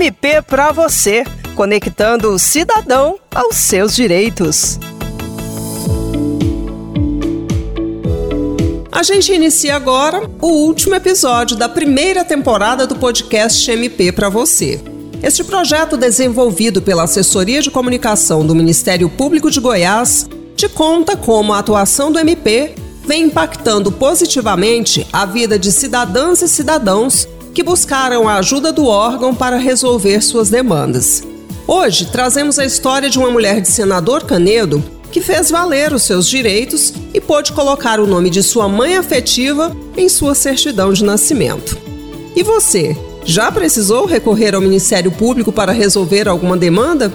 MP para você, conectando o cidadão aos seus direitos. A gente inicia agora o último episódio da primeira temporada do podcast MP para você. Este projeto, desenvolvido pela Assessoria de Comunicação do Ministério Público de Goiás, te conta como a atuação do MP vem impactando positivamente a vida de cidadãs e cidadãos que buscaram a ajuda do órgão para resolver suas demandas. Hoje trazemos a história de uma mulher de senador Canedo que fez valer os seus direitos e pôde colocar o nome de sua mãe afetiva em sua certidão de nascimento. E você, já precisou recorrer ao Ministério Público para resolver alguma demanda?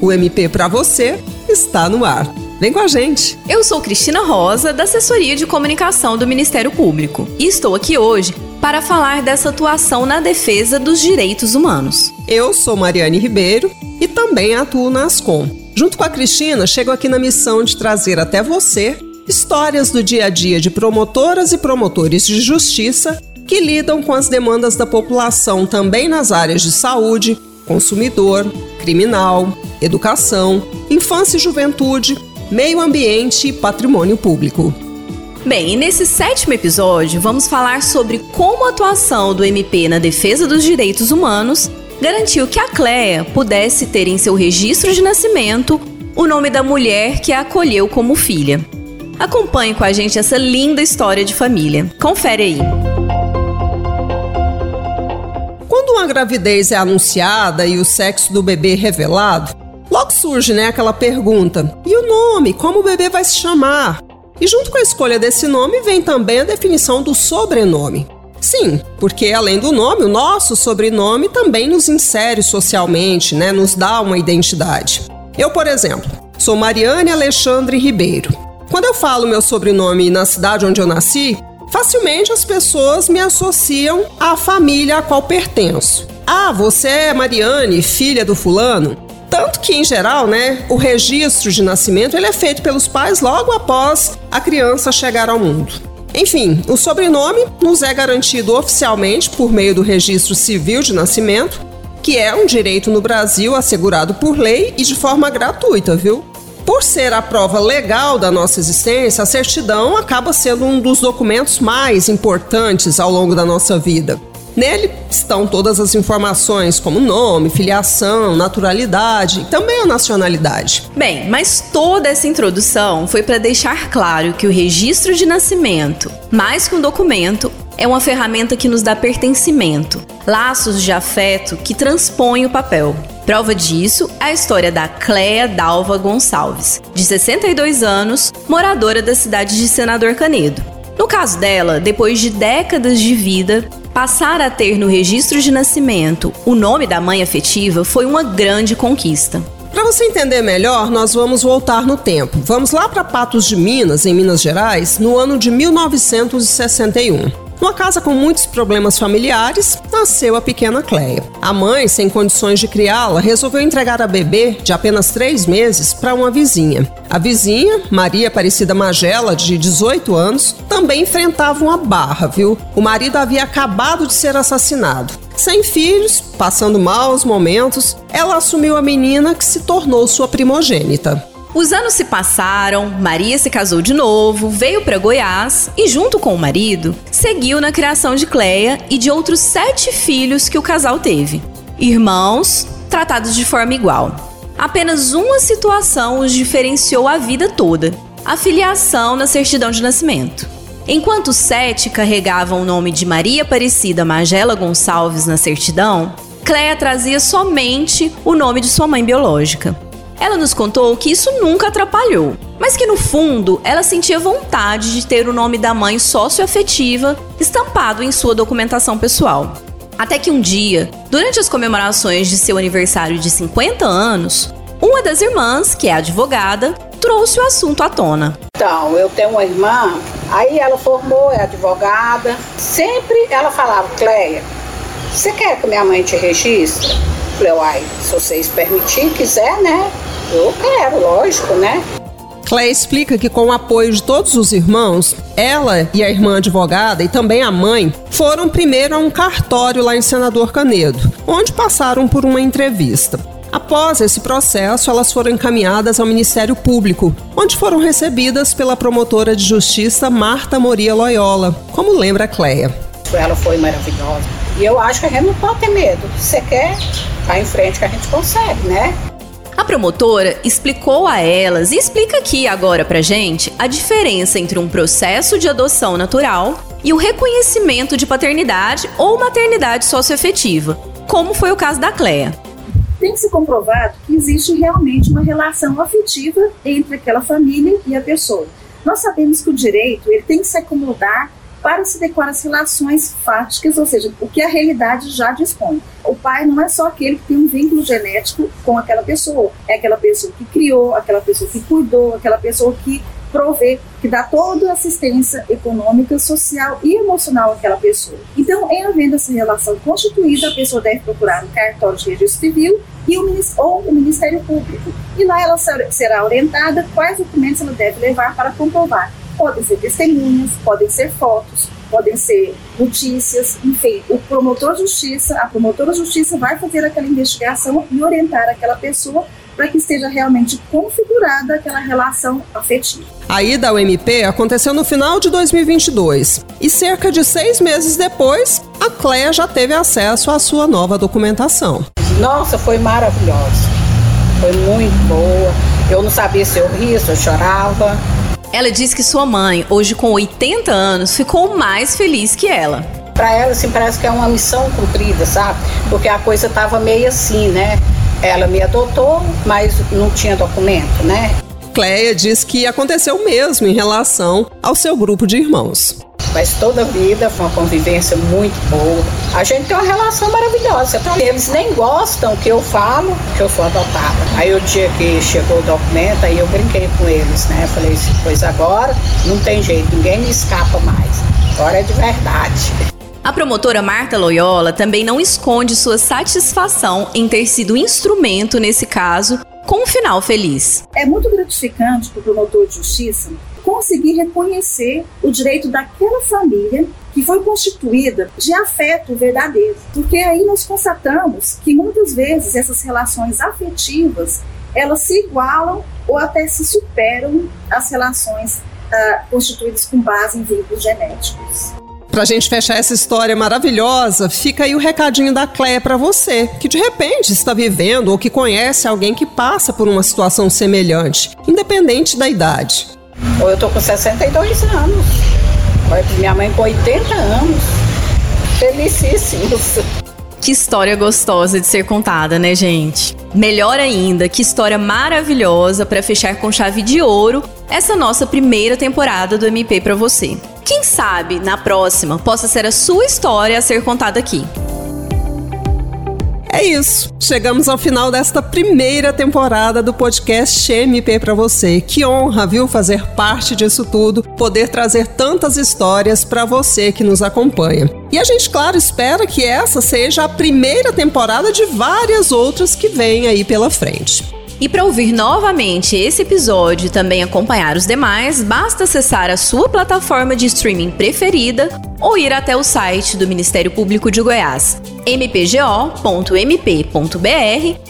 O MP para você está no ar. Vem com a gente! Eu sou Cristina Rosa, da Assessoria de Comunicação do Ministério Público, e estou aqui hoje para falar dessa atuação na defesa dos direitos humanos. Eu sou Mariane Ribeiro e também atuo na Ascom. Junto com a Cristina, chego aqui na missão de trazer até você histórias do dia a dia de promotoras e promotores de justiça que lidam com as demandas da população também nas áreas de saúde, consumidor, criminal, educação, infância e juventude, meio ambiente e patrimônio público. Bem, e nesse sétimo episódio vamos falar sobre como a atuação do MP na defesa dos direitos humanos garantiu que a Cleia pudesse ter em seu registro de nascimento o nome da mulher que a acolheu como filha. Acompanhe com a gente essa linda história de família. Confere aí. Quando uma gravidez é anunciada e o sexo do bebê revelado, logo surge né, aquela pergunta: e o nome? Como o bebê vai se chamar? E junto com a escolha desse nome vem também a definição do sobrenome. Sim, porque além do nome, o nosso sobrenome também nos insere socialmente, né? Nos dá uma identidade. Eu, por exemplo, sou Mariane Alexandre Ribeiro. Quando eu falo meu sobrenome na cidade onde eu nasci, facilmente as pessoas me associam à família a qual pertenço. Ah, você é Mariane, filha do fulano? Tanto que, em geral, né, o registro de nascimento ele é feito pelos pais logo após a criança chegar ao mundo. Enfim, o sobrenome nos é garantido oficialmente por meio do registro civil de nascimento, que é um direito no Brasil assegurado por lei e de forma gratuita, viu? Por ser a prova legal da nossa existência, a certidão acaba sendo um dos documentos mais importantes ao longo da nossa vida. Nele estão todas as informações como nome, filiação, naturalidade e também a nacionalidade. Bem, mas toda essa introdução foi para deixar claro que o registro de nascimento, mais que um documento, é uma ferramenta que nos dá pertencimento, laços de afeto que transpõem o papel. Prova disso é a história da Cléa Dalva Gonçalves, de 62 anos, moradora da cidade de Senador Canedo. No caso dela, depois de décadas de vida, Passar a ter no registro de nascimento o nome da mãe afetiva foi uma grande conquista. Para você entender melhor, nós vamos voltar no tempo. Vamos lá para Patos de Minas, em Minas Gerais, no ano de 1961. Numa casa com muitos problemas familiares, nasceu a pequena Cleia. A mãe, sem condições de criá-la, resolveu entregar a bebê, de apenas três meses, para uma vizinha. A vizinha, Maria Aparecida Magela, de 18 anos, também enfrentava uma barra, viu? O marido havia acabado de ser assassinado. Sem filhos, passando maus momentos, ela assumiu a menina que se tornou sua primogênita. Os anos se passaram, Maria se casou de novo, veio para Goiás e, junto com o marido, seguiu na criação de Cleia e de outros sete filhos que o casal teve. Irmãos, tratados de forma igual. Apenas uma situação os diferenciou a vida toda: a filiação na certidão de nascimento. Enquanto sete carregavam o nome de Maria Aparecida Magela Gonçalves na certidão, Cleia trazia somente o nome de sua mãe biológica. Ela nos contou que isso nunca atrapalhou, mas que no fundo ela sentia vontade de ter o nome da mãe socioafetiva estampado em sua documentação pessoal. Até que um dia, durante as comemorações de seu aniversário de 50 anos, uma das irmãs, que é advogada, trouxe o assunto à tona. Então, eu tenho uma irmã, aí ela formou, é advogada. Sempre ela falava, Cleia, você quer que minha mãe te registre? Falei, uai, se vocês permitirem, quiser, né? Eu quero, lógico, né? Cleia explica que, com o apoio de todos os irmãos, ela e a irmã advogada e também a mãe foram primeiro a um cartório lá em Senador Canedo, onde passaram por uma entrevista. Após esse processo, elas foram encaminhadas ao Ministério Público, onde foram recebidas pela promotora de justiça Marta Moria Loyola, como lembra a Cleia. Ela foi maravilhosa. E eu acho que a gente não pode ter medo. Se você quer, vai em frente que a gente consegue, né? A promotora explicou a elas e explica aqui agora pra gente a diferença entre um processo de adoção natural e o reconhecimento de paternidade ou maternidade socioafetiva, como foi o caso da Cleia tem que ser comprovado que existe realmente uma relação afetiva entre aquela família e a pessoa. Nós sabemos que o direito ele tem que se acomodar para se adequar às relações fáticas, ou seja, o que a realidade já dispõe. O pai não é só aquele que tem um vínculo genético com aquela pessoa, é aquela pessoa que criou, aquela pessoa que cuidou, aquela pessoa que prover, que dá toda a assistência econômica, social e emocional àquela pessoa. Então, em havendo essa relação constituída, a pessoa deve procurar um cartório de registro civil e o, ou o Ministério Público. E lá ela será orientada quais documentos ela deve levar para comprovar. Podem ser testemunhas, podem ser fotos, podem ser notícias, enfim, o promotor de justiça, a promotora de justiça vai fazer aquela investigação e orientar aquela pessoa para que esteja realmente configurada aquela relação afetiva. A ida ao MP aconteceu no final de 2022 e cerca de seis meses depois, a Cléia já teve acesso à sua nova documentação. Nossa, foi maravilhosa, foi muito boa. Eu não sabia se eu ria, se eu chorava. Ela diz que sua mãe, hoje com 80 anos, ficou mais feliz que ela. Para ela, assim, parece que é uma missão cumprida, sabe? Porque a coisa tava meio assim, né? Ela me adotou, mas não tinha documento, né? Cleia diz que aconteceu o mesmo em relação ao seu grupo de irmãos. Mas toda a vida foi uma convivência muito boa. A gente tem uma relação maravilhosa. Então, eles nem gostam que eu falo que eu sou adotada. Aí o dia que chegou o documento, aí eu brinquei com eles, né? Falei assim, pois agora não tem jeito, ninguém me escapa mais. Agora é de verdade. A promotora Marta Loyola também não esconde sua satisfação em ter sido instrumento nesse caso com um final feliz. É muito gratificante para o promotor de justiça conseguir reconhecer o direito daquela família que foi constituída de afeto verdadeiro. Porque aí nós constatamos que muitas vezes essas relações afetivas elas se igualam ou até se superam às relações uh, constituídas com base em vínculos genéticos. Pra gente fechar essa história maravilhosa, fica aí o recadinho da Cléia para você, que de repente está vivendo ou que conhece alguém que passa por uma situação semelhante, independente da idade. Eu tô com 62 anos. Minha mãe com 80 anos. Felicíssimos. Que história gostosa de ser contada, né, gente? Melhor ainda, que história maravilhosa para fechar com chave de ouro essa nossa primeira temporada do MP para você. Quem sabe na próxima possa ser a sua história a ser contada aqui. É isso. Chegamos ao final desta primeira temporada do podcast MP para você. Que honra, viu, fazer parte disso tudo, poder trazer tantas histórias para você que nos acompanha. E a gente, claro, espera que essa seja a primeira temporada de várias outras que vêm aí pela frente. E para ouvir novamente esse episódio e também acompanhar os demais, basta acessar a sua plataforma de streaming preferida ou ir até o site do Ministério Público de Goiás, mpgo.mp.br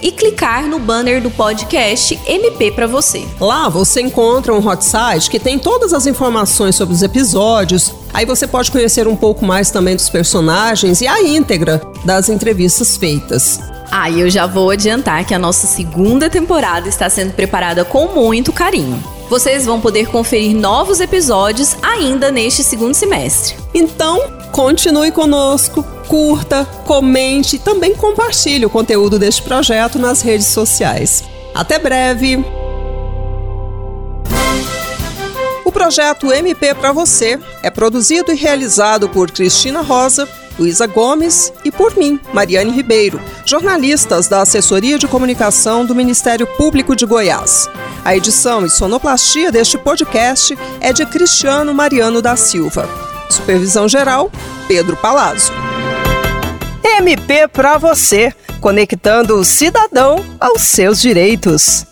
e clicar no banner do podcast MP para você. Lá você encontra um hot site que tem todas as informações sobre os episódios. Aí você pode conhecer um pouco mais também dos personagens e a íntegra das entrevistas feitas. Ah, e eu já vou adiantar que a nossa segunda temporada está sendo preparada com muito carinho. Vocês vão poder conferir novos episódios ainda neste segundo semestre. Então, continue conosco, curta, comente e também compartilhe o conteúdo deste projeto nas redes sociais. Até breve! O projeto MP para você é produzido e realizado por Cristina Rosa Luísa Gomes e por mim, Mariane Ribeiro, jornalistas da Assessoria de Comunicação do Ministério Público de Goiás. A edição e sonoplastia deste podcast é de Cristiano Mariano da Silva. Supervisão geral, Pedro Palazzo. MP para você, conectando o cidadão aos seus direitos.